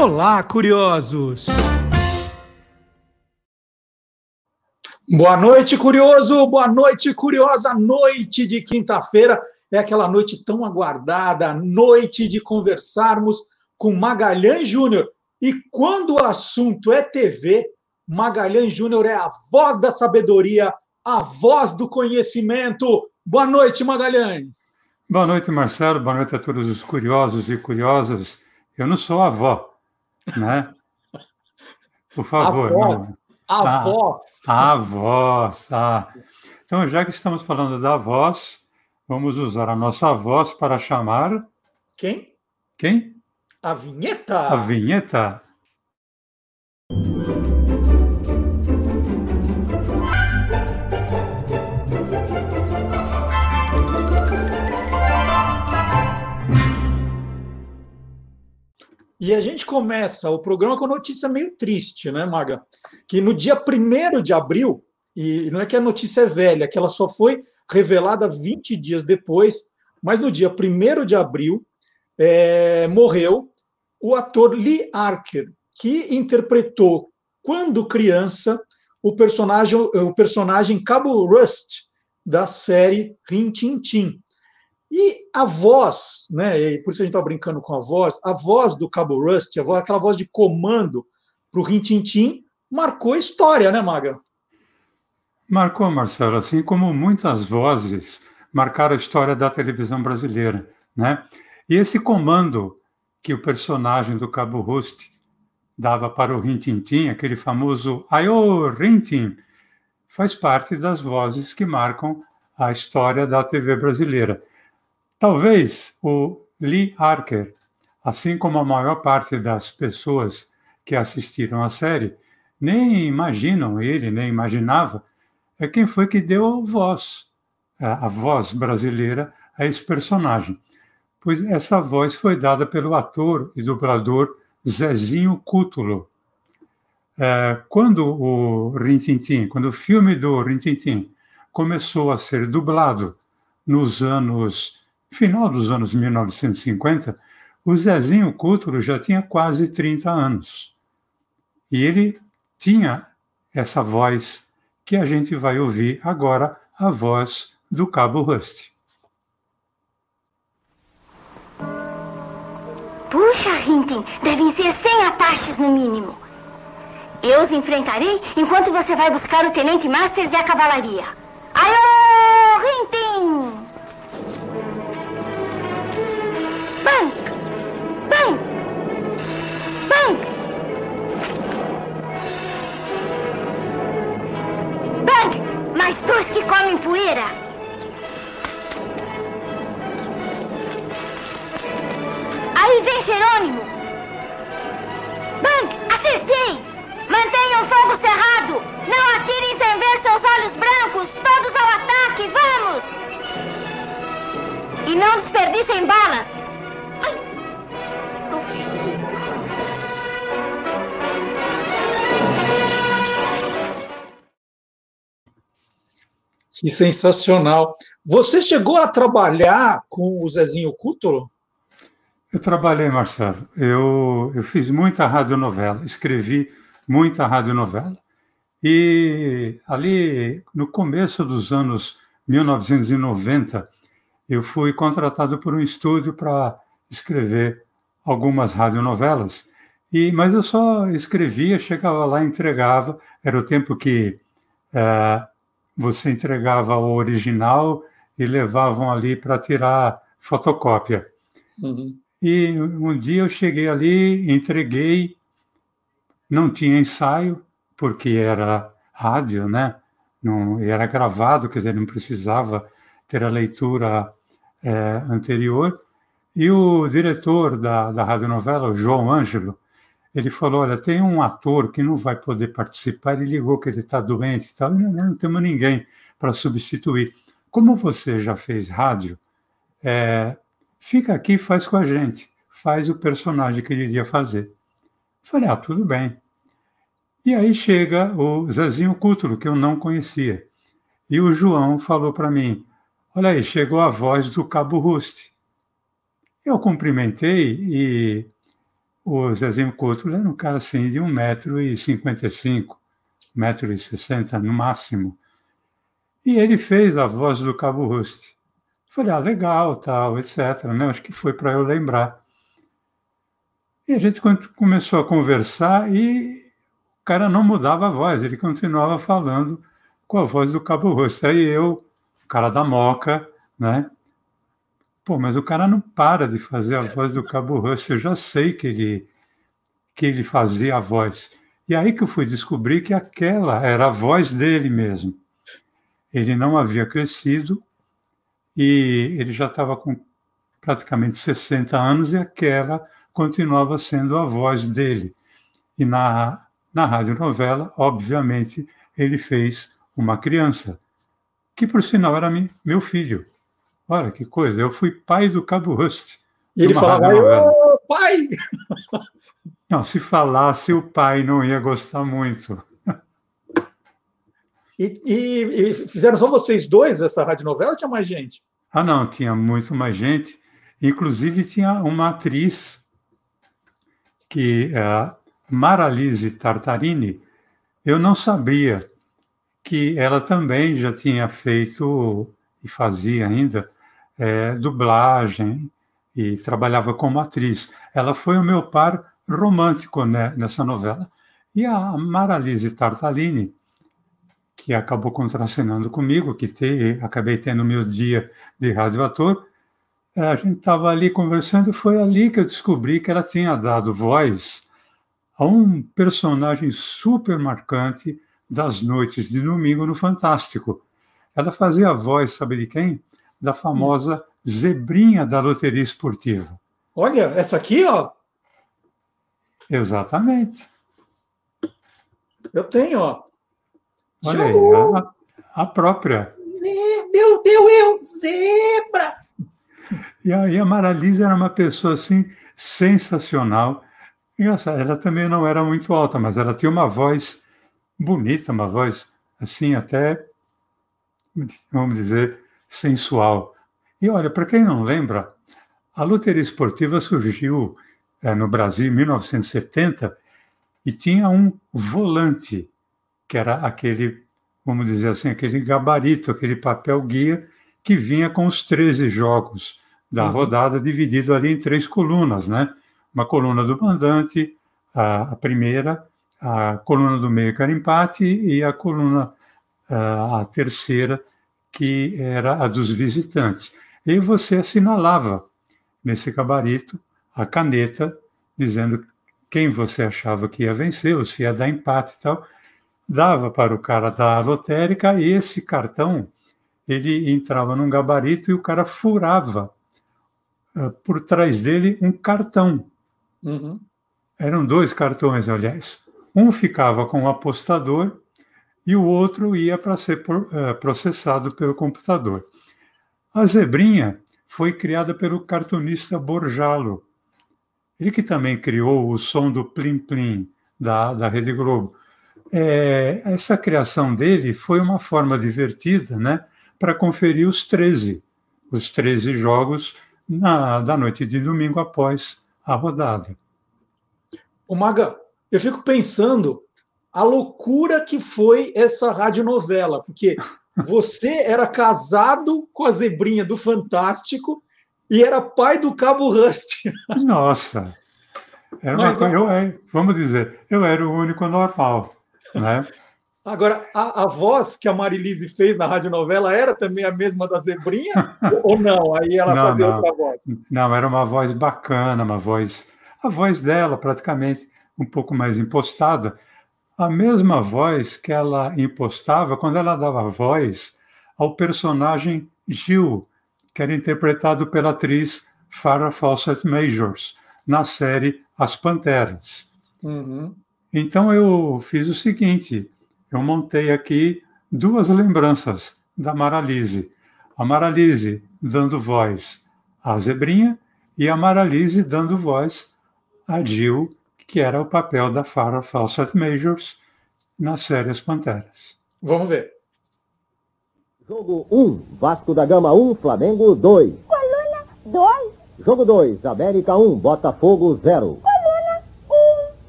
Olá, curiosos! Boa noite, curioso! Boa noite, curiosa! Noite de quinta-feira é aquela noite tão aguardada, noite de conversarmos com Magalhães Júnior. E quando o assunto é TV, Magalhães Júnior é a voz da sabedoria, a voz do conhecimento. Boa noite, Magalhães. Boa noite, Marcelo. Boa noite a todos os curiosos e curiosas. Eu não sou avó, né? Por favor. A voz. A ah, voz. A voz. Ah. Então, já que estamos falando da voz, vamos usar a nossa voz para chamar. Quem? Quem? A vinheta. A vinheta. E a gente começa o programa com notícia meio triste, né, Maga? Que no dia 1 de abril, e não é que a notícia é velha, que ela só foi revelada 20 dias depois, mas no dia 1 de abril é, morreu o ator Lee Archer, que interpretou, quando criança, o personagem, o personagem Cabo Rust da série Rin Tin Tin. E a voz, né? E por isso a gente está brincando com a voz, a voz do Cabo Rust, a voz, aquela voz de comando para o Rintintim, marcou a história, né, Maga? Marcou, Marcelo, assim como muitas vozes marcaram a história da televisão brasileira, né? E esse comando que o personagem do Cabo Rust dava para o Rintintim, aquele famoso Aiô, Rintim, faz parte das vozes que marcam a história da TV brasileira. Talvez o Lee Archer, assim como a maior parte das pessoas que assistiram à série, nem imaginam ele, nem imaginava, é quem foi que deu voz, a voz brasileira a esse personagem. Pois essa voz foi dada pelo ator e dublador Zezinho Cútulo. É, quando o Rintintim, quando o filme do Rintintim começou a ser dublado nos anos final dos anos 1950, o Zezinho Cútulo já tinha quase 30 anos. E ele tinha essa voz que a gente vai ouvir agora, a voz do Cabo Rust. Puxa, Rintin, devem ser 100 apaches no mínimo. Eu os enfrentarei enquanto você vai buscar o Tenente Masters e a cavalaria. Bang! Bang! Bang! Bang! Mais dois que comem poeira! Aí vem Jerônimo! Bang! Acertei! Mantenham o fogo cerrado! Não atirem sem ver seus olhos brancos! Todos ao ataque! Vamos! E não desperdicem balas! Que sensacional. Você chegou a trabalhar com o Zezinho Cútulo? Eu trabalhei, Marcelo. Eu, eu fiz muita radionovela, escrevi muita radionovela. E ali, no começo dos anos 1990, eu fui contratado por um estúdio para escrever algumas radionovelas. E, mas eu só escrevia, chegava lá, entregava. Era o tempo que é, você entregava o original e levavam ali para tirar fotocópia. Uhum. E um dia eu cheguei ali, entreguei, não tinha ensaio, porque era rádio, né? Não, era gravado, quer dizer, não precisava ter a leitura é, anterior. E o diretor da, da radionovela, o João Ângelo, ele falou: Olha, tem um ator que não vai poder participar. Ele ligou que ele está doente e tal. Não, não temos ninguém para substituir. Como você já fez rádio, é, fica aqui e faz com a gente. Faz o personagem que ele iria fazer. Falei: Ah, tudo bem. E aí chega o Zezinho Cútulo, que eu não conhecia. E o João falou para mim: Olha aí, chegou a voz do Cabo Ruste. Eu cumprimentei e o Zezinho Couto era um cara assim de 1,55m, 1,60m no máximo. E ele fez a voz do Cabo Ruste. Falei, ah, legal, tal, etc. Né? Acho que foi para eu lembrar. E a gente começou a conversar e o cara não mudava a voz, ele continuava falando com a voz do Cabo Ruste. Aí eu, o cara da moca, né? Pô, mas o cara não para de fazer a voz do Cabo Rush, eu já sei que ele, que ele fazia a voz. E aí que eu fui descobrir que aquela era a voz dele mesmo. Ele não havia crescido e ele já estava com praticamente 60 anos e aquela continuava sendo a voz dele. E na, na radionovela, obviamente, ele fez uma criança, que por sinal era meu filho. Olha que coisa, eu fui pai do Cabo Rust. E ele falava, ô pai! Não, se falasse, o pai não ia gostar muito. E, e, e fizeram só vocês dois essa radionovela ou tinha mais gente? Ah, não, tinha muito mais gente. Inclusive, tinha uma atriz que é Maralise Tartarini. Eu não sabia que ela também já tinha feito e fazia ainda é, dublagem e trabalhava como atriz. Ela foi o meu par romântico né, nessa novela. E a Maralise Tartalini, que acabou contracenando comigo, que te, acabei tendo meu dia de radioator, é, a gente estava ali conversando, foi ali que eu descobri que ela tinha dado voz a um personagem super marcante das noites de domingo no Fantástico. Ela fazia a voz, sabe de quem? Da famosa zebrinha da loteria esportiva. Olha, essa aqui, ó. Exatamente. Eu tenho, ó. Olha aí, a, a própria. Deu, deu eu, zebra! E aí a Maralisa era uma pessoa assim sensacional. Engraçado, ela também não era muito alta, mas ela tinha uma voz bonita, uma voz assim até, vamos dizer, sensual. E olha, para quem não lembra, a loteria esportiva surgiu é, no Brasil em 1970 e tinha um volante, que era aquele, vamos dizer assim, aquele gabarito, aquele papel guia que vinha com os 13 jogos da uhum. rodada, dividido ali em três colunas, né? Uma coluna do mandante, a, a primeira, a coluna do meio que era empate e a coluna, a, a terceira, que era a dos visitantes. E você assinalava nesse gabarito a caneta, dizendo quem você achava que ia vencer, ou se ia dar empate e tal, dava para o cara da lotérica e esse cartão ele entrava num gabarito e o cara furava uh, por trás dele um cartão. Uhum. Eram dois cartões, aliás. Um ficava com o apostador e o outro ia para ser uh, processado pelo computador. A zebrinha foi criada pelo cartunista Borjalo, ele que também criou o som do Plim Plim da, da Rede Globo. É, essa criação dele foi uma forma divertida né, para conferir os 13, os 13 jogos na, da noite de domingo após a rodada. O Maga, eu fico pensando a loucura que foi essa radionovela, porque você era casado com a zebrinha do Fantástico e era pai do Cabo Rust. Nossa! Era uma Mas, coisa, eu, vamos dizer, eu era o único normal, né? Agora, a, a voz que a Marilise fez na radionovela era também a mesma da Zebrinha? ou não? Aí ela não, fazia não. outra voz? Não, era uma voz bacana, uma voz... A voz dela, praticamente, um pouco mais impostada, a mesma voz que ela impostava quando ela dava voz ao personagem Gil, que era interpretado pela atriz Farrah Fawcett Majors, na série As Panteras. Uhum. Então eu fiz o seguinte: eu montei aqui duas lembranças da Maralise. A Maralise dando voz à Zebrinha e a Maralise dando voz a Jill que era o papel da Farrah Fawcett Majors na série As Panteras. Vamos ver. Jogo 1, Vasco da Gama 1, Flamengo 2. Coluna 2. Jogo 2, América 1, Botafogo 0. Coluna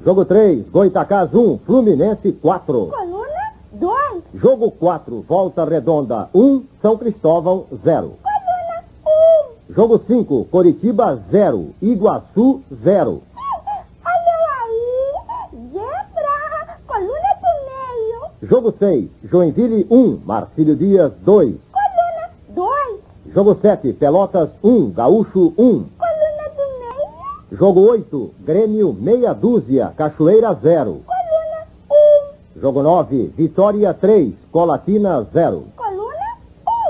Jogo 3, Goitacás 1, Fluminense 4. Coluna 2. Jogo 4, Volta Redonda 1, São Cristóvão 0. Coluna 1. Jogo 5, Coritiba 0, Iguaçu 0. Olha aí. Zebra. Coluna do meio. Jogo 6, Joinville 1, Marcílio Dias 2. Coluna 2. Jogo 7, Pelotas 1, Gaúcho 1. Coluna do meio. Jogo 8, Grêmio meia dúzia, Cachoeira 0. Coluna 1. Jogo 9, Vitória 3, Colatina 0. Coluna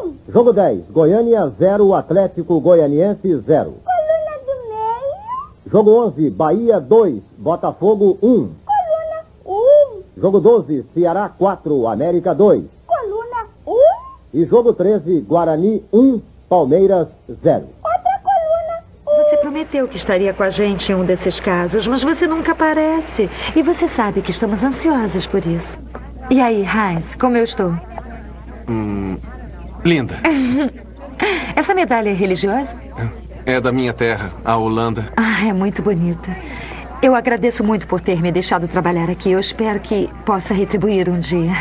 1. Jogo 10, Goiânia 0, Atlético Goianiense 0. Coluna do meio. Jogo 11, Bahia 2, Botafogo 1. Coluna 1. Jogo 12, Ceará 4, América 2. Coluna 1. E jogo 13, Guarani 1, Palmeiras 0. Outra coluna 1. Você prometeu que estaria com a gente em um desses casos, mas você nunca aparece. E você sabe que estamos ansiosas por isso. E aí, Heinz, como eu estou? Linda. Essa medalha é religiosa? É da minha terra, a Holanda. Ah, é muito bonita. Eu agradeço muito por ter me deixado trabalhar aqui. Eu espero que possa retribuir um dia.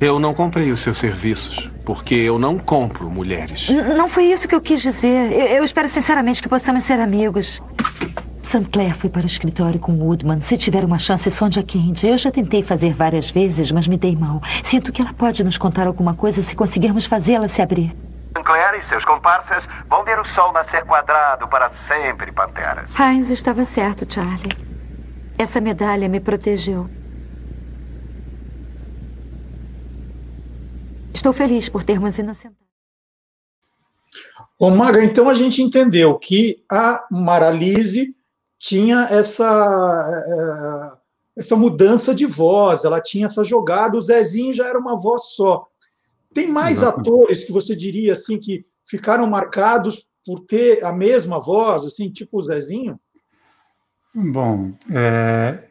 Eu não comprei os seus serviços, porque eu não compro mulheres. N- não foi isso que eu quis dizer. Eu, eu espero sinceramente que possamos ser amigos. St. Clair foi para o escritório com Woodman. Se tiver uma chance, sonde a Candy. Eu já tentei fazer várias vezes, mas me dei mal. Sinto que ela pode nos contar alguma coisa se conseguirmos fazê-la se abrir. Sinclair e seus comparsas vão ver o sol nascer quadrado para sempre, Panteras. Heinz estava certo, Charlie. Essa medalha me protegeu. Estou feliz por termos inocentado. Ô, Maga, então a gente entendeu que a Maralise tinha essa, eh, essa mudança de voz, ela tinha essa jogada, o Zezinho já era uma voz só. Tem mais Exatamente. atores que você diria assim que ficaram marcados por ter a mesma voz, assim, tipo o Zezinho? Bom, é,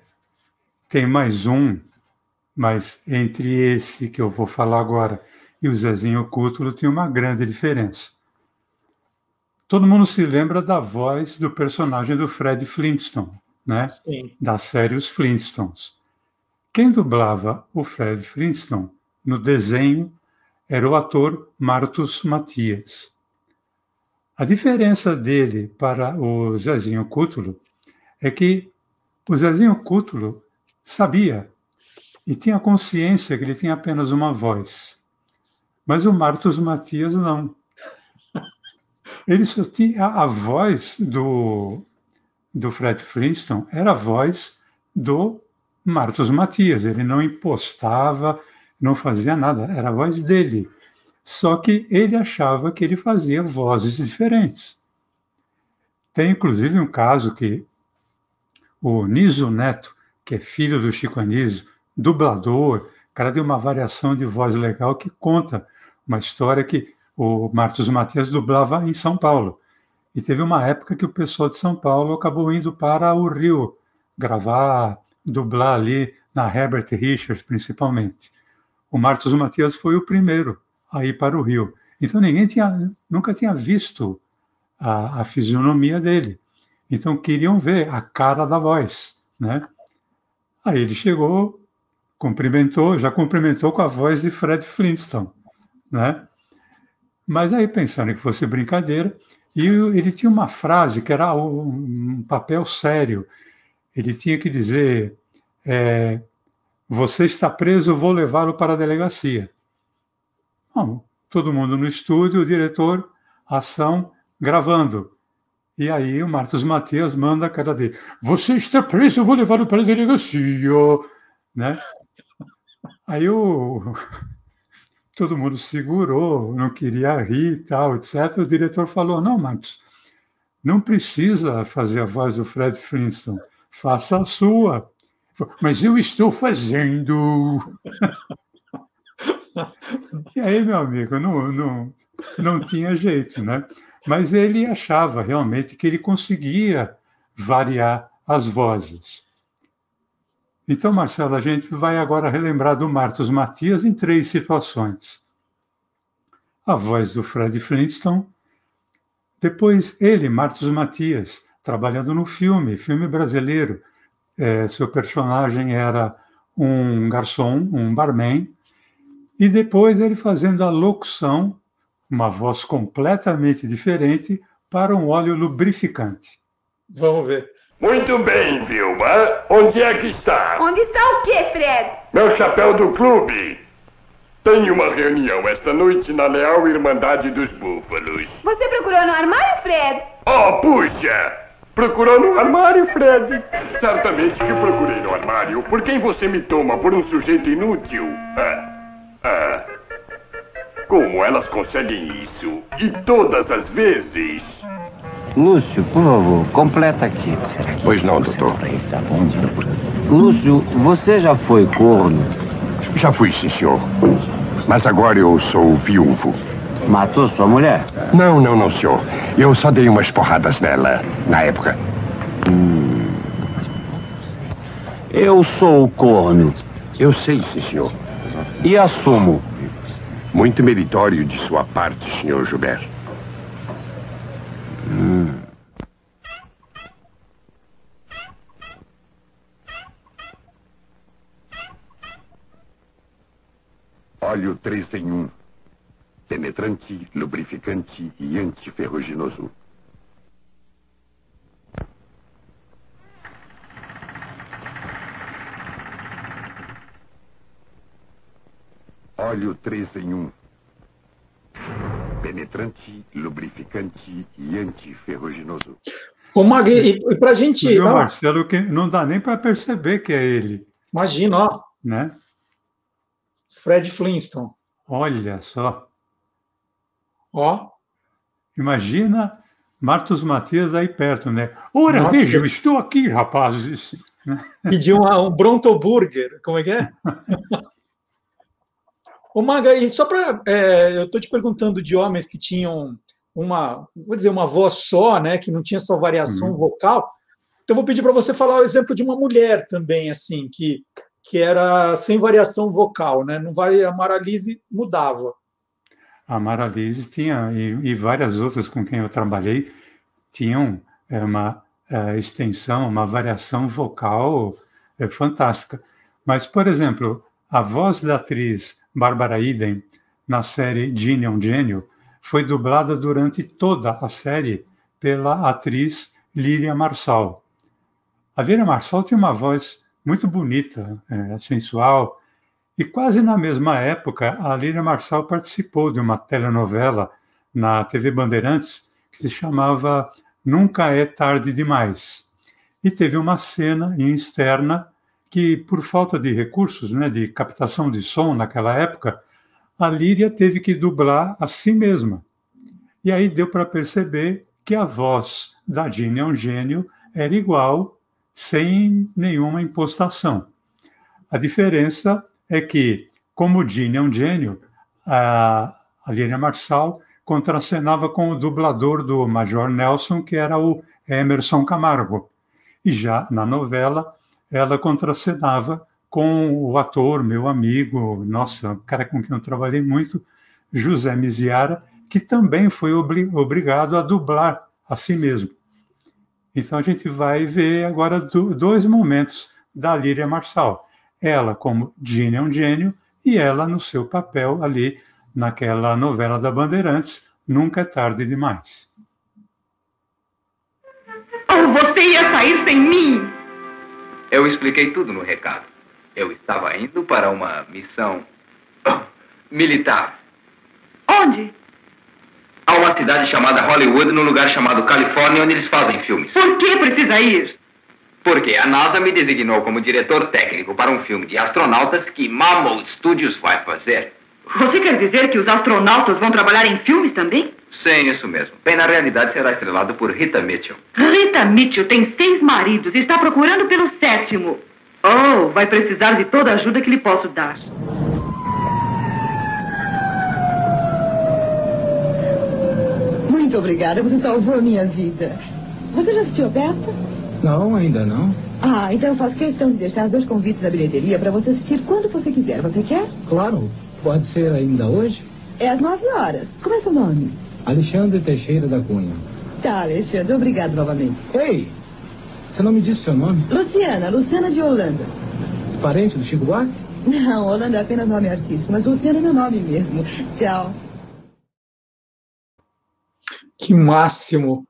tem mais um, mas entre esse que eu vou falar agora e o Zezinho Cútulo tem uma grande diferença. Todo mundo se lembra da voz do personagem do Fred Flintstone, né? Sim. da série Os Flintstones. Quem dublava o Fred Flintstone no desenho era o ator Martus Matias. A diferença dele para o Zezinho Cútulo é que o Zezinho Cútulo sabia e tinha consciência que ele tinha apenas uma voz. Mas o Martus Matias não. Ele só tinha a voz do, do Fred Flintstone, era a voz do Martus Matias. Ele não impostava, não fazia nada, era a voz dele. Só que ele achava que ele fazia vozes diferentes. Tem inclusive um caso que o Niso Neto, que é filho do Chico Anísio, dublador, cara de uma variação de voz legal que conta uma história que o Marcos Matias dublava em São Paulo. E teve uma época que o pessoal de São Paulo acabou indo para o Rio gravar, dublar ali na Herbert Richards, principalmente. O Marcos Matias foi o primeiro a ir para o Rio. Então ninguém tinha, nunca tinha visto a, a fisionomia dele. Então queriam ver a cara da voz, né? Aí ele chegou, cumprimentou, já cumprimentou com a voz de Fred Flintstone, né? Mas aí pensando que fosse brincadeira, e ele tinha uma frase que era um papel sério. Ele tinha que dizer: é, "Você está preso, vou levá-lo para a delegacia." Bom, todo mundo no estúdio, o diretor, ação, gravando. E aí o Marcos Matias manda a cara dele: Você está preso, vou levá-lo para a delegacia. Né? Aí o... todo mundo segurou, não queria rir e tal, etc. O diretor falou: Não, Marcos, não precisa fazer a voz do Fred Flintstone, faça a sua. Mas eu estou fazendo. e aí, meu amigo, não, não, não tinha jeito, né? Mas ele achava realmente que ele conseguia variar as vozes. Então, Marcelo, a gente vai agora relembrar do Marcos Matias em três situações. A voz do Fred Flintstone, depois ele, Marcos Matias, trabalhando no filme, filme brasileiro, é, seu personagem era um garçom, um barman, e depois ele fazendo a locução, uma voz completamente diferente, para um óleo lubrificante. Vamos ver. Muito bem, Vilma. Onde é que está? Onde está o quê, Fred? Meu chapéu do clube. Tenho uma reunião esta noite na Leal Irmandade dos Búfalos. Você procurou no armário, Fred? Oh, puxa! Procurou no armário, Fred? Certamente que procurei no armário. Por quem você me toma? Por um sujeito inútil? Ah, ah. Como elas conseguem isso? E todas as vezes? Lúcio, por favor, completa aqui. Pois não, doutor. Lúcio, você já foi corno? Já fui, sim, senhor. Mas agora eu sou viúvo. Matou sua mulher? Não, não, não, senhor. Eu só dei umas porradas nela, na época. Hum. Eu sou o corno. Eu sei, sim, senhor. E assumo. Muito meritório de sua parte, senhor Gilberto. Hum. Óleo 3 em 1. Penetrante, lubrificante e antiferruginoso. Óleo 3 em 1. Penetrante, lubrificante e antiferruginoso. Ô, Mag, e, e pra gente. Viu, ó, Marcelo, que não dá nem para perceber que é ele, imagina, ó. né? Fred Flintstone. Olha só. Ó. Imagina Martos Matias aí perto, né? Ora, Nossa. vejam, estou aqui, rapazes. Pediu uma, um Bronto Burger. Como é que é? Ô, Maga, e só para. eu estou te perguntando de homens que tinham uma, vou dizer, uma voz só, né? Que não tinha essa variação Uhum. vocal. Então, eu vou pedir para você falar o exemplo de uma mulher também, assim, que, que era sem variação vocal, né? Não vai, a Maralise mudava. A Maralise tinha, e, e várias outras com quem eu trabalhei, tinham é, uma é, extensão, uma variação vocal é, fantástica. Mas, por exemplo, a voz da atriz Bárbara Eden na série Ginny é um Gênio foi dublada durante toda a série pela atriz Líria Marçal. A Líria Marçal tinha uma voz muito bonita, é, sensual, e quase na mesma época, a Líria Marçal participou de uma telenovela na TV Bandeirantes que se chamava Nunca é Tarde Demais. E teve uma cena externa que, por falta de recursos, né, de captação de som naquela época, a Líria teve que dublar a si mesma. E aí deu para perceber que a voz da Ginny é um gênio era igual, sem nenhuma impostação. A diferença é que, como Ginny é um gênio, a, a Líria Marçal contracenava com o dublador do Major Nelson, que era o Emerson Camargo. E já na novela, ela contracenava com o ator, meu amigo, nossa, cara com quem eu trabalhei muito, José Miziara, que também foi obli obrigado a dublar a si mesmo. Então a gente vai ver agora do, dois momentos da Líria Marçal. Ela como Ginny é um gênio e ela no seu papel ali naquela novela da Bandeirantes, Nunca é Tarde Demais. Oh, você ia sair sem mim? Eu expliquei tudo no recado. Eu estava indo para uma missão militar. Onde? A uma cidade chamada Hollywood, num lugar chamado Califórnia, onde eles fazem filmes. Por que precisa ir? Porque a NASA me designou como diretor técnico para um filme de astronautas que Mammoth Studios vai fazer. Você quer dizer que os astronautas vão trabalhar em filmes também? Sim, isso mesmo. Bem, na realidade, será estrelado por Rita Mitchell. Rita Mitchell tem seis maridos e está procurando pelo sétimo. Oh, vai precisar de toda a ajuda que lhe posso dar. Muito obrigada, você salvou a minha vida. Você já assistiu a peça? Não, ainda não. Ah, então eu faço questão de deixar dois convites na bilheteria para você assistir quando você quiser. Você quer? Claro, pode ser ainda hoje? É às nove horas. Como é seu nome? Alexandre Teixeira da Cunha. Tá, Alexandre, obrigado novamente. Ei, Você não me disse seu nome? Luciana, Luciana de Holanda. Parente do Chico Buarque? Não, Holanda é apenas nome artístico, mas Luciana é meu nome mesmo. Tchau. Que máximo.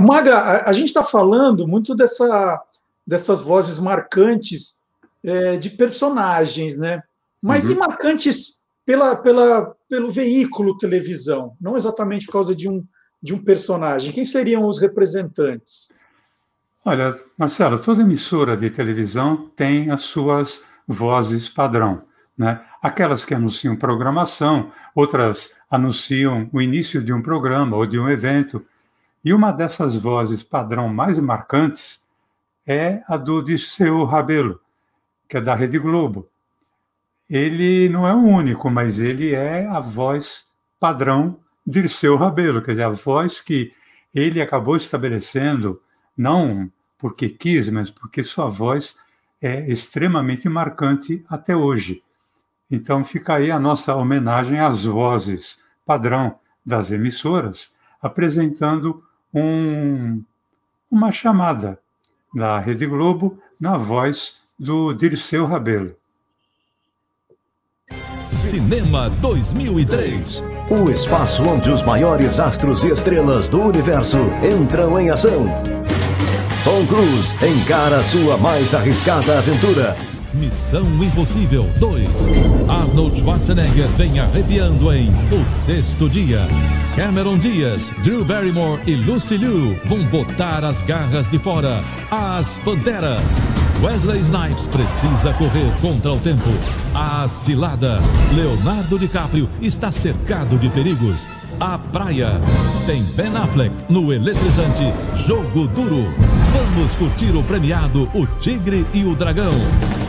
Maga, a, a gente está falando muito dessa, dessas vozes marcantes é, de personagens, né? Mas Uhum. e marcantes pela, pela, pelo veículo televisão, não exatamente por causa de um, de um personagem. Quem seriam os representantes? Olha, Marcelo, toda emissora de televisão tem as suas vozes padrão. Né? Aquelas que anunciam programação, outras anunciam o início de um programa ou de um evento. E uma dessas vozes padrão mais marcantes é a do Dirceu Rabelo, que é da Rede Globo. Ele não é o único, mas ele é a voz padrão Dirceu Rabelo, quer dizer, a voz que ele acabou estabelecendo, não porque quis, mas porque sua voz é extremamente marcante até hoje. Então fica aí a nossa homenagem às vozes padrão das emissoras, apresentando um, uma chamada da Rede Globo na voz do Dirceu Rabelo. Cinema 2003. O espaço onde os maiores astros e estrelas do universo entram em ação. Tom Cruise encara sua mais arriscada aventura. Missão Impossível 2. Arnold Schwarzenegger vem arrepiando em O Sexto Dia. Cameron Diaz, Drew Barrymore e Lucy Liu vão botar as garras de fora. As Panteras. Wesley Snipes precisa correr contra o tempo. A Cilada. Leonardo DiCaprio está cercado de perigos. A Praia. Tem Ben Affleck no eletrizante Jogo Duro. Vamos curtir o premiado O Tigre e o Dragão.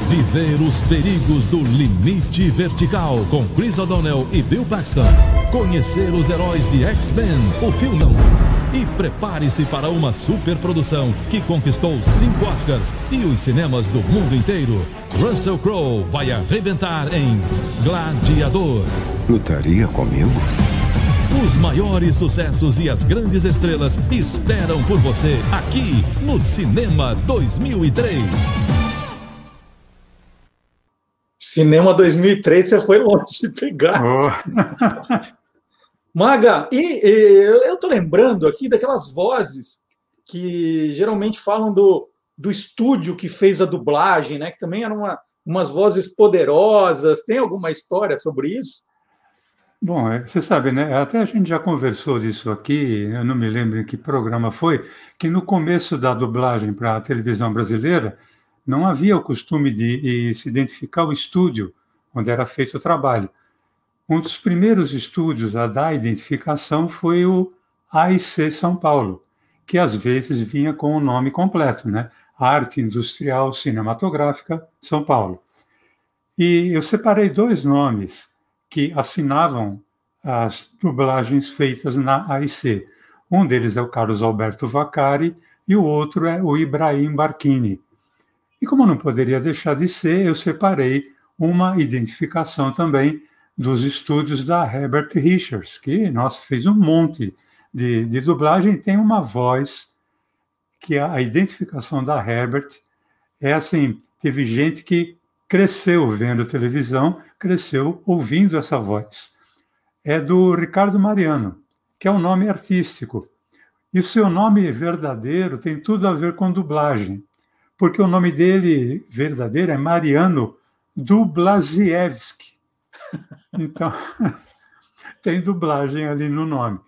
Viver os perigos do limite vertical com Chris O'Donnell e Bill Paxton. Conhecer os heróis de X-Men, o filme. E prepare-se para uma superprodução que conquistou cinco Oscars e os cinemas do mundo inteiro. Russell Crowe vai arrebentar em Gladiador. Lutaria comigo? Os maiores sucessos e as grandes estrelas esperam por você aqui no Cinema 2003. Cinema 2003, você foi longe de pegar. Maga, e, e eu tô lembrando aqui daquelas vozes que geralmente falam do, do estúdio que fez a dublagem, né? Que também eram uma, umas vozes poderosas. Tem alguma história sobre isso? Bom, é, você sabe, né? Até a gente já conversou disso aqui, eu não me lembro em que programa foi, que no começo da dublagem para a televisão brasileira não havia o costume de, se identificar o estúdio onde era feito o trabalho. Um dos primeiros estúdios a dar identificação foi o AIC São Paulo, que às vezes vinha com o nome completo, né? Arte Industrial Cinematográfica São Paulo. E eu separei dois nomes que assinavam as dublagens feitas na AIC. Um deles é o Carlos Alberto Vaccari e o outro é o Ibrahim Barquini. E como não poderia deixar de ser, eu separei uma identificação também dos estúdios da Herbert Richards, que, nossa, fez um monte de, de dublagem, tem uma voz que a, a identificação da Herbert é assim, teve gente que cresceu vendo televisão, cresceu ouvindo essa voz. É do Ricardo Mariano, que é um nome artístico. E o seu nome verdadeiro tem tudo a ver com dublagem, porque o nome dele verdadeiro é Mariano Dublasiewski. Então, tem dublagem ali no nome.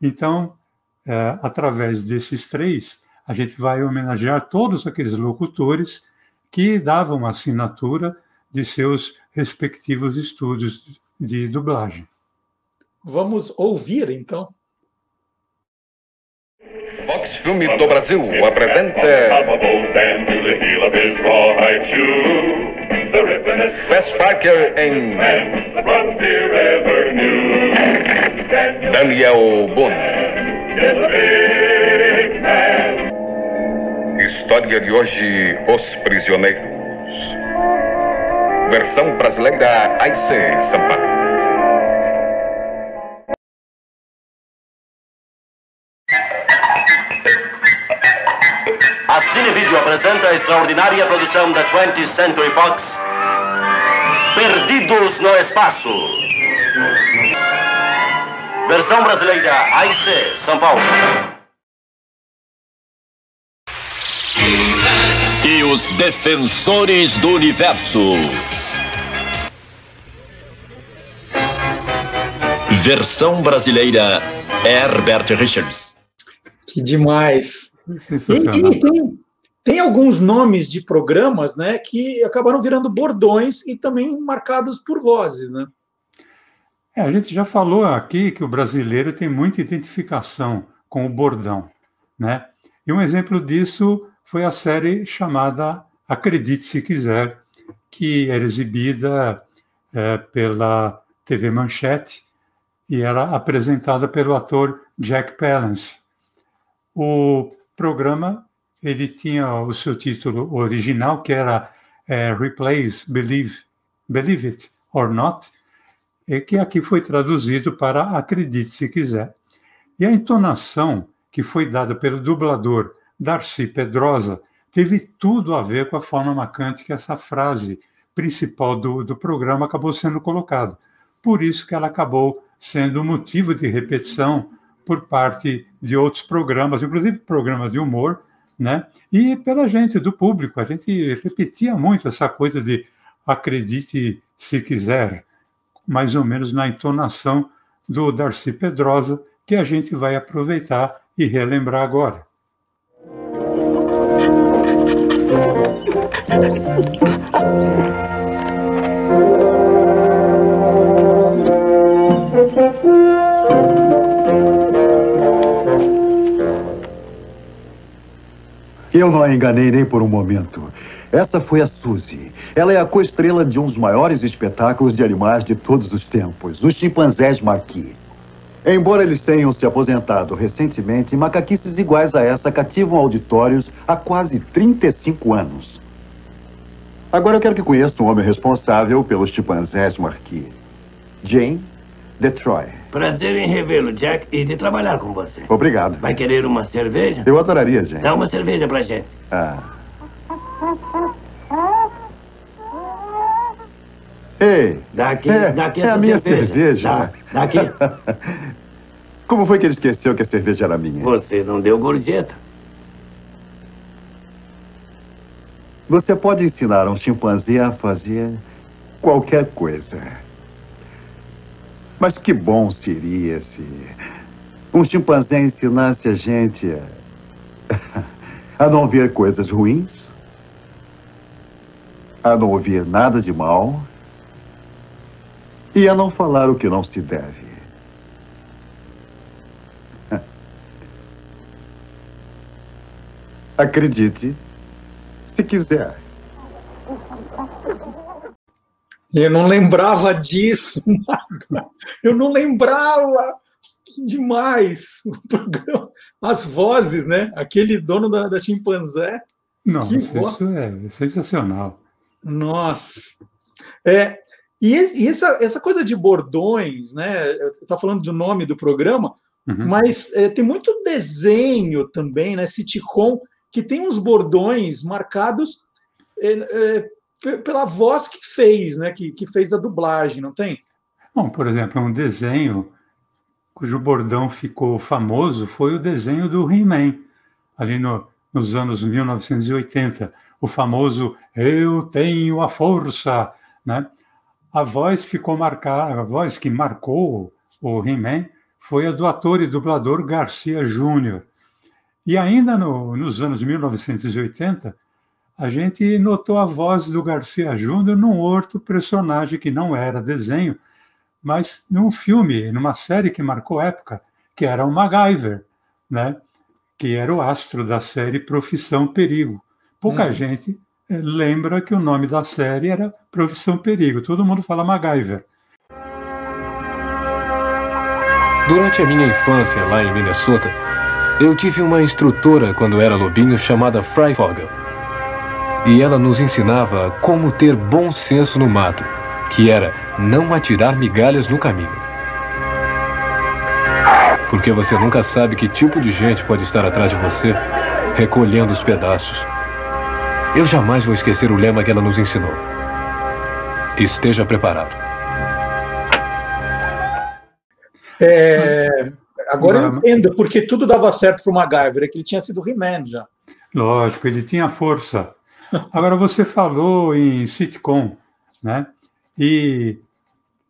Então, é, através desses três, a gente vai homenagear todos aqueles locutores que davam assinatura de seus respectivos estúdios de dublagem. Vamos ouvir, então. Vox Filme do Brasil apresenta Wes Parker em Daniel Boone. História de hoje, Os Prisioneiros. Versão brasileira AIC São apresenta a extraordinária produção da 20th Century Fox, Perdidos no Espaço. Versão brasileira AIC, São Paulo. E os Defensores do Universo. Versão brasileira Herbert Richards. Que demais. Sensacional. E, e tem, tem alguns nomes de programas né, que acabaram virando bordões e também marcados por vozes, né? É, a gente já falou aqui que o brasileiro tem muita identificação com o bordão, né? E um exemplo disso foi a série chamada Acredite Se Quiser, que era exibida é, pela TV Manchete e era apresentada pelo ator Jack Palance. O programa ele tinha o seu título original, que era é, Replace Believe, Believe It or Not, e que aqui foi traduzido para Acredite Se Quiser. E a entonação que foi dada pelo dublador Darcy Pedrosa teve tudo a ver com a forma marcante que essa frase principal do, do programa acabou sendo colocada. Por isso que ela acabou sendo motivo de repetição por parte de outros programas, inclusive programas de humor, né? E pela gente, do público. A gente repetia muito essa coisa de acredite se quiser, mais ou menos na entonação do Darcy Pedrosa, que a gente vai aproveitar e relembrar agora. Eu não a enganei nem por um momento. Essa foi a Suzy. Ela é a co-estrela de um dos maiores espetáculos de animais de todos os tempos, os chimpanzés Marquis. Embora eles tenham se aposentado recentemente, macaquices iguais a essa cativam auditórios há quase 35 anos. Agora eu quero que conheça um homem responsável pelos chimpanzés Marquis. Jane Detroit. Prazer em revê-lo, Jack, e de trabalhar com você. Obrigado. Vai querer uma cerveja? Eu adoraria, Jane. Dá uma cerveja pra gente. Ah. Ei! Daqui, é, daqui é a minha cerveja. cerveja. Dá, daqui. Como foi que ele esqueceu que a cerveja era minha? Você não deu gorjeta. Você pode ensinar um chimpanzé a fazer qualquer coisa. Mas que bom seria se um chimpanzé ensinasse a gente a, a não ver coisas ruins, a não ouvir nada de mal e a não falar o que não se deve. Acredite, se quiser. Eu não lembrava disso. Eu não lembrava. Que demais. O programa, As vozes, né? Aquele dono da, da chimpanzé. Voz. isso é sensacional. Nossa. É, e e essa, essa coisa de bordões, né? Estava falando do nome do programa, Uhum. mas é, tem muito desenho também, né? Sitcom, que tem uns bordões marcados é, é, pela voz que fez, né? Que, que fez a dublagem, não tem? Bom, por exemplo, um desenho cujo bordão ficou famoso foi o desenho do He-Man, ali no- nos anos 1980, o famoso Eu tenho a força, né? A voz ficou marcada, a voz que marcou o He-Man foi a do ator e dublador Garcia Júnior. E ainda no- nos anos 1980, a gente notou a voz do Garcia Júnior num outro personagem que não era desenho, mas num filme, numa série que marcou época, que era o MacGyver, né? que era o astro da série Profissão Perigo. Pouca Uhum. gente eh, lembra que o nome da série era Profissão Perigo. Todo mundo fala MacGyver. Durante a minha infância lá em Minnesota, eu tive uma instrutora quando era lobinho chamada Fry Fogel. E ela nos ensinava como ter bom senso no mato, que era não atirar migalhas no caminho. Porque você nunca sabe que tipo de gente pode estar atrás de você recolhendo os pedaços. Eu jamais vou esquecer o lema que ela nos ensinou. Esteja preparado. É, agora eu entendo porque tudo dava certo para o MacGyver, é que ele tinha sido He-Man já. Lógico, ele tinha força. Agora, você falou em sitcom, né? E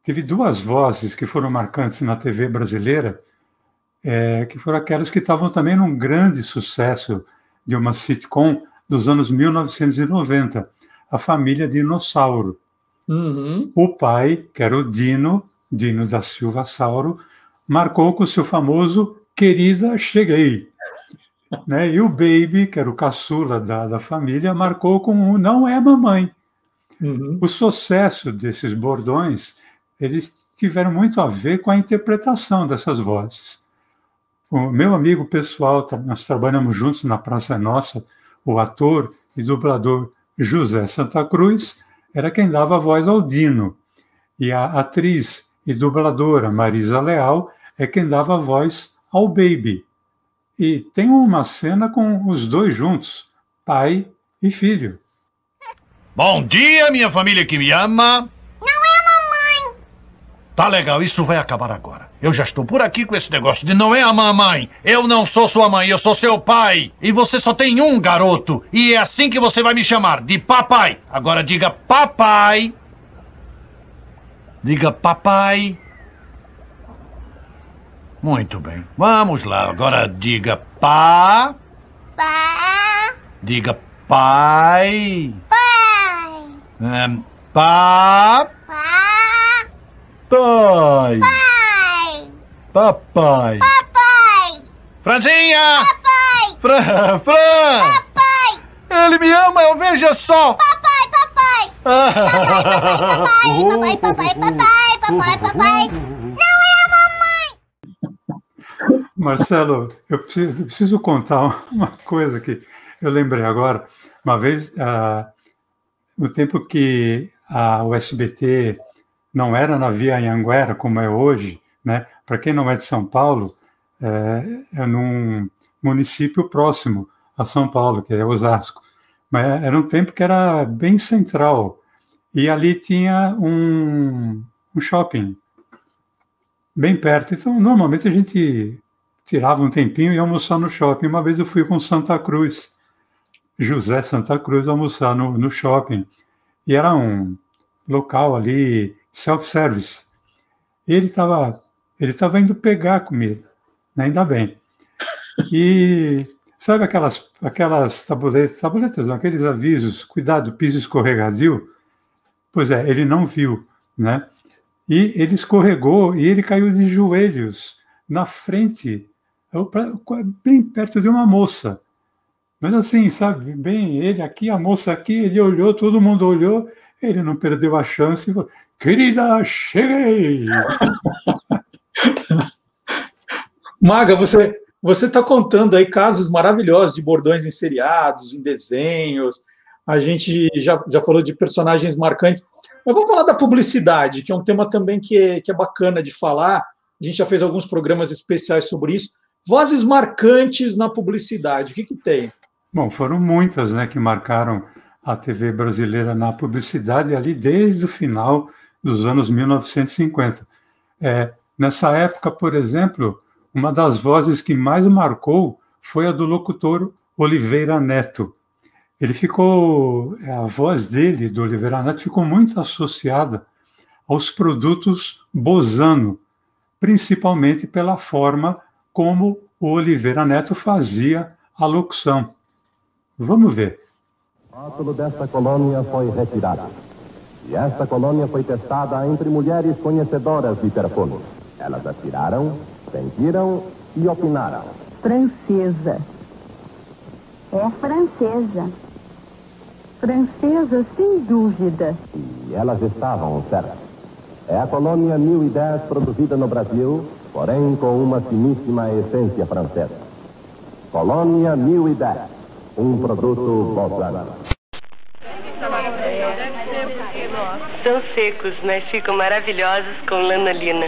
teve duas vozes que foram marcantes na TV brasileira, é, que foram aquelas que estavam também num grande sucesso de uma sitcom dos anos 1990, a família Dinossauro. Uhum. O pai, que era o Dino, Dino da Silva Sauro, marcou com o seu famoso Querida, cheguei. Né? E o Baby, que era o caçula da, da família, marcou com o Não é mamãe. Uhum. O sucesso desses bordões, eles tiveram muito a ver com a interpretação dessas vozes. O meu amigo pessoal, nós trabalhamos juntos na Praça Nossa, o ator e dublador José Santa Cruz era quem dava a voz ao Dino. E a atriz e dubladora Marisa Leal é quem dava a voz ao Baby. E tem uma cena com os dois juntos, pai e filho. Bom dia, minha família que me ama. Não é mamãe. Tá legal, isso vai acabar agora. Eu já estou por aqui com esse negócio de não é a mamãe. Eu não sou sua mãe, eu sou seu pai. E você só tem um garoto. E é assim que você vai me chamar, de papai. Agora diga papai. Diga papai. Muito bem. Vamos lá. Agora diga pá. Pá. Diga pai. Pai. É, pá. Pá. Pai. Pai. Papai. Papai. Franzinha! Papai. Fran, Fran! Papai. Ele me ama, eu veja só! Papai, papai. Papai, papai, papai, papai, papai, papai. Não é a mamãe. Marcelo, eu preciso, eu preciso contar uma coisa que eu lembrei agora. Uma vez, ah, no tempo que a, o SBT não era na Via Anhanguera, como é hoje, né? Para quem não é de São Paulo, é, é num município próximo a São Paulo, que é Osasco. Mas era um tempo que era bem central. E ali tinha um, um shopping bem perto. Então, normalmente a gente tirava um tempinho e almoçar no shopping. Uma vez eu fui com Santa Cruz, José Santa Cruz, almoçar no, no shopping. E era um local ali, self-service. Ele estava ele tava indo pegar comida, né? ainda bem. E sabe aquelas, aquelas tabuletas, tabuletas não, aqueles avisos, cuidado, piso escorregadio? Pois é, ele não viu, né? E ele escorregou e ele caiu de joelhos na frente, bem perto de uma moça. Mas assim, sabe, bem, ele aqui, a moça aqui, ele olhou, todo mundo olhou, ele não perdeu a chance e falou, querida, cheguei! Maga, você você está contando aí casos maravilhosos de bordões em seriados, em desenhos. A gente já, já falou de personagens marcantes. Mas vamos falar da publicidade, que é um tema também que é, que é bacana de falar. A gente já fez alguns programas especiais sobre isso. Vozes marcantes na publicidade, o que, que tem? Bom, foram muitas né, que marcaram a TV brasileira na publicidade ali desde o final dos anos 1950. É, nessa época, por exemplo, uma das vozes que mais marcou foi a do locutor Oliveira Neto. Ele ficou, a voz dele, do Oliveira Neto, ficou muito associada aos produtos Bozano, principalmente pela forma como o Oliveira Neto fazia a locução. Vamos ver. O rótulo desta colônia foi retirado. E esta colônia foi testada entre mulheres conhecedoras de perfume. Elas atiraram, sentiram e opinaram. Francesa. É francesa. Francesa, sem dúvida. E elas estavam certas. É a colônia 1010 produzida no Brasil, porém com uma finíssima essência francesa. Colônia 1010, um produto Bozano. São secos, mas ficam maravilhosos com lanolina.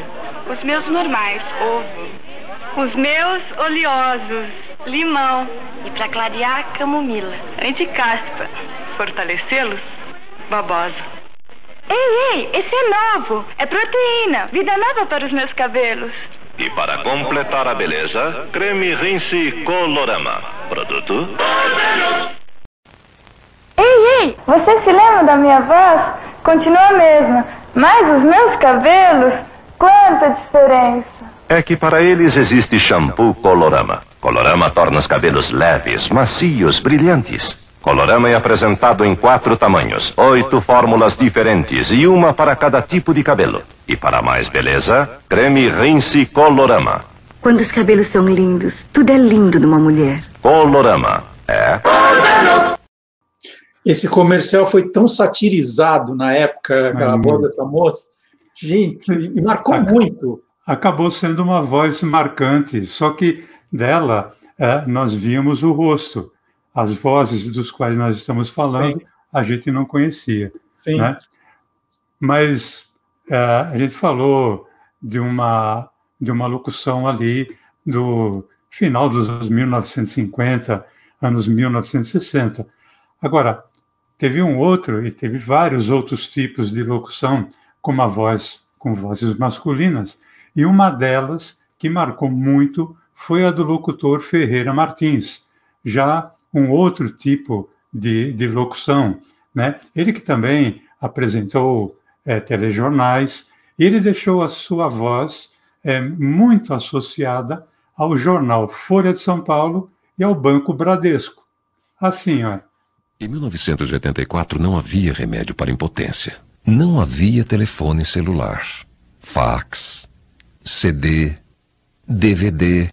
Os meus normais, ovo. Os meus oleosos. limão. E para clarear, camomila. Anticaspa. Fortalecê-los, babosa. Ei, ei, esse é novo. É proteína. Vida nova para os meus cabelos. E para completar a beleza, creme rinse Colorama. Produto? Ei, ei, você se lembra da minha voz? Continua a mesma. Mas os meus cabelos, quanta diferença. É que para eles existe shampoo Colorama. Colorama torna os cabelos leves, macios, brilhantes. Colorama é apresentado em quatro tamanhos, oito fórmulas diferentes e uma para cada tipo de cabelo. E para mais beleza, creme rinse Colorama. Quando os cabelos são lindos, tudo é lindo numa mulher. Colorama. É. Esse comercial foi tão satirizado na época, a voz dessa moça. Gente, e marcou muito. Acabou sendo uma voz marcante, só que dela é, nós víamos o rosto. As vozes dos quais nós estamos falando, Sim. a gente não conhecia. Sim. Né? Mas é, a gente falou de uma, de uma locução ali do final dos anos 1950, anos 1960. Agora, teve um outro e teve vários outros tipos de locução com uma voz com vozes masculinas, e uma delas que marcou muito foi a do locutor Ferreira Martins, já um outro tipo de, de locução, né? Ele que também apresentou é, telejornais, ele deixou a sua voz é, muito associada ao jornal Folha de São Paulo e ao Banco Bradesco. Assim, ó. Em 1984 não havia remédio para impotência. Não havia telefone celular, fax, CD, DVD.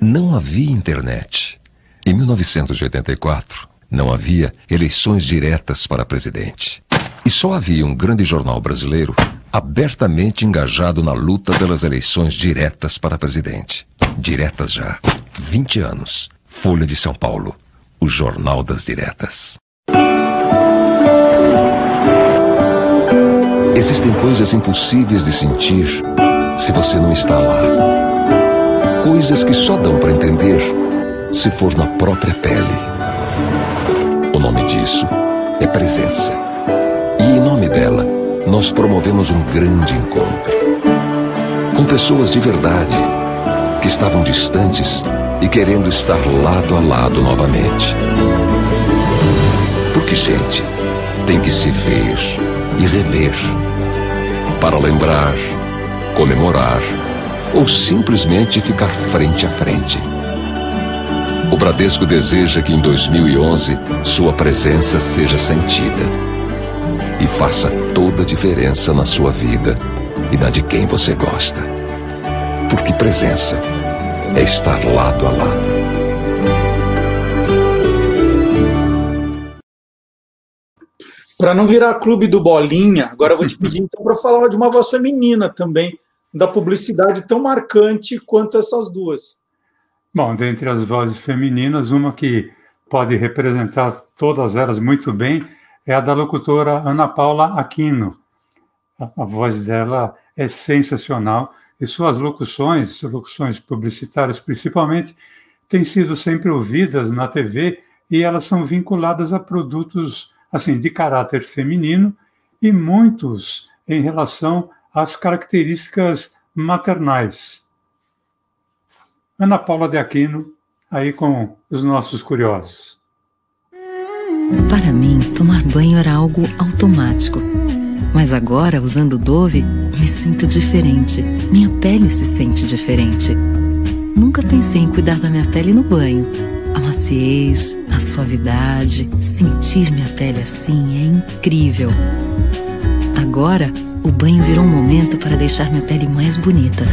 Não havia internet. Em 1984, não havia eleições diretas para presidente. E só havia um grande jornal brasileiro abertamente engajado na luta pelas eleições diretas para presidente. Diretas já. 20 anos. Folha de São Paulo. O Jornal das Diretas. Existem coisas impossíveis de sentir se você não está lá. Coisas que só dão para entender se for na própria pele. O nome disso é presença. E em nome dela, nós promovemos um grande encontro. Com pessoas de verdade, que estavam distantes e querendo estar lado a lado novamente. Porque, gente, tem que se ver e rever para lembrar, comemorar ou simplesmente ficar frente a frente. O Bradesco deseja que em 2011 sua presença seja sentida e faça toda a diferença na sua vida e na de quem você gosta. Porque presença é estar lado a lado. Para não virar clube do Bolinha, agora eu vou te pedir então para falar de uma voz feminina também, da publicidade tão marcante quanto essas duas. Bom, dentre as vozes femininas, uma que pode representar todas elas muito bem é a da locutora Ana Paula Aquino. A, voz dela é sensacional e suas locuções, locuções publicitárias principalmente, têm sido sempre ouvidas na TV e elas são vinculadas a produtos assim de caráter feminino e muitos em relação às características maternais. Ana Paula de Aquino, aí com os nossos curiosos. Para mim, tomar banho era algo automático. Mas agora, usando Dove, me sinto diferente. Minha pele se sente diferente. Nunca pensei em cuidar da minha pele no banho. A maciez, a suavidade, sentir minha pele assim é incrível. Agora, o banho virou um momento para deixar minha pele mais bonita.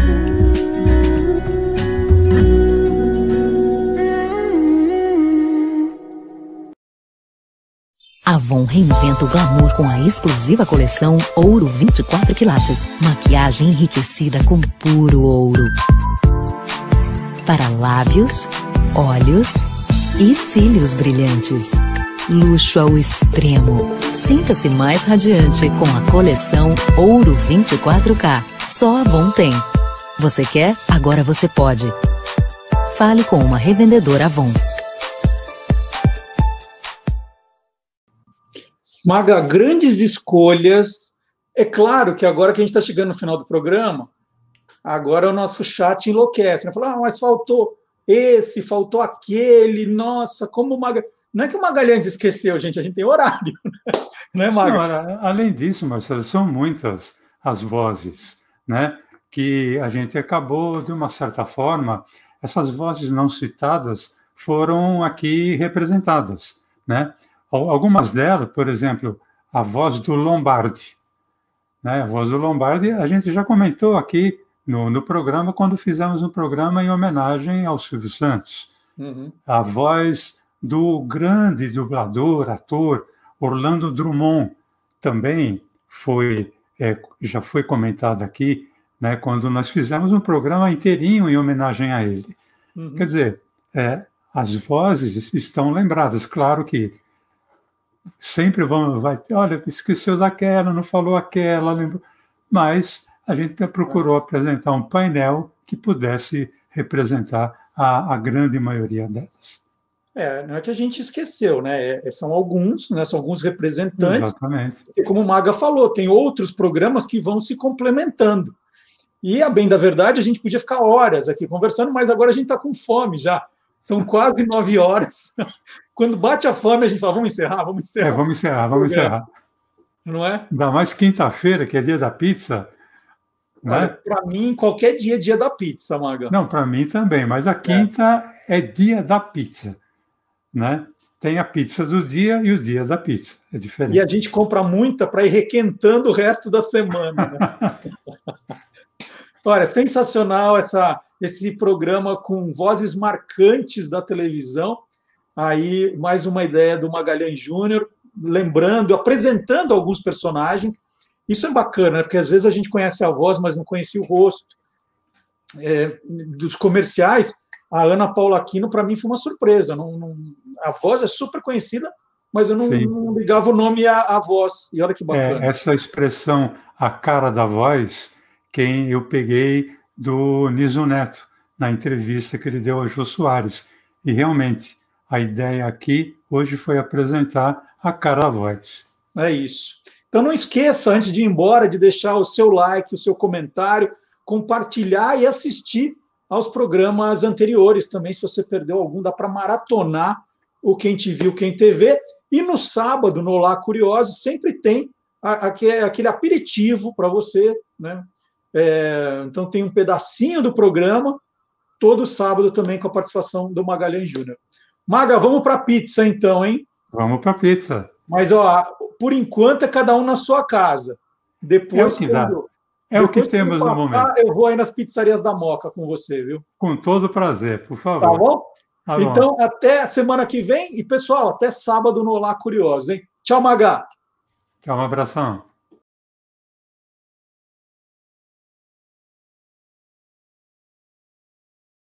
Avon reinventa o glamour com a exclusiva coleção Ouro 24 quilates. Maquiagem enriquecida com puro ouro. Para lábios, olhos e cílios brilhantes. Luxo ao extremo. Sinta-se mais radiante com a coleção Ouro 24K. Só Avon tem. Você quer? Agora você pode. Fale com uma revendedora Avon. Maga, grandes escolhas. É claro que agora que a gente está chegando no final do programa, agora o nosso chat enlouquece. Né? Fala, ah, mas faltou esse, faltou aquele, nossa, como o Maga. Não é que o Magalhães esqueceu, gente, a gente tem horário, né, Maga? Não, além disso, Marcelo, são muitas as vozes, né? Que a gente acabou, de uma certa forma, essas vozes não citadas foram aqui representadas, né? Algumas delas, por exemplo, a voz do Lombardi, né? A voz do Lombardi, a gente já comentou aqui no, no programa quando fizemos um programa em homenagem ao Silvio Santos. Uhum. A voz do grande dublador, ator Orlando Drummond também foi é, já foi comentado aqui, né, quando nós fizemos um programa inteirinho em homenagem a ele. Uhum. Quer dizer, é, as vozes estão lembradas. Claro que sempre vão, vai, olha, esqueceu daquela, não falou aquela, lembrou. mas a gente procurou apresentar um painel que pudesse representar a, a grande maioria delas. É, não é que a gente esqueceu, né? É, são alguns, né? São alguns representantes. Exatamente. E como o Maga falou, tem outros programas que vão se complementando. E, a bem da verdade, a gente podia ficar horas aqui conversando, mas agora a gente está com fome já. São quase nove horas. Quando bate a fome, a gente fala, vamos encerrar, vamos encerrar. É, vamos encerrar, vamos encerrar. Não é? Ainda mais quinta-feira, que é dia da pizza. Né? Para mim, qualquer dia é dia da pizza, Maga. Não, para mim também, mas a quinta é. é dia da pizza né? Tem a pizza do dia e o dia da pizza. É diferente. E a gente compra muita para ir requentando o resto da semana. Né? Olha, sensacional essa, esse programa com vozes marcantes da televisão. Aí, mais uma ideia do Magalhães Júnior, lembrando, apresentando alguns personagens. Isso é bacana, né? porque às vezes a gente conhece a voz, mas não conhecia o rosto. É, dos comerciais, a Ana Paula Aquino, para mim, foi uma surpresa. Não, não, a voz é super conhecida, mas eu não, não ligava o nome à, à, voz. E olha que bacana. É, essa expressão, a cara da voz, quem eu peguei do Niso Neto, na entrevista que ele deu a Jô Soares. E realmente, a ideia aqui hoje foi apresentar a cara voz. É isso. Então não esqueça, antes de ir embora, de deixar o seu like, o seu comentário, compartilhar e assistir aos programas anteriores também. Se você perdeu algum, dá para maratonar o Quem Te Viu, Quem TV. E no sábado, no Olá Curioso, sempre tem aquele aperitivo para você. Né? É, então, tem um pedacinho do programa, todo sábado também com a participação do Magalhães Júnior. Maga, vamos para a pizza então, hein? Vamos para a pizza. Mas, ó, por enquanto é cada um na sua casa. Depois, é o que quando, dá. É o que temos no momento. Eu vou aí nas pizzarias da Moca com você, viu? Com todo prazer, por favor. Tá bom? Tá então, bom. até semana que vem. E, pessoal, até sábado no Olá Curioso, hein? Tchau, Magá. Tchau, um abração.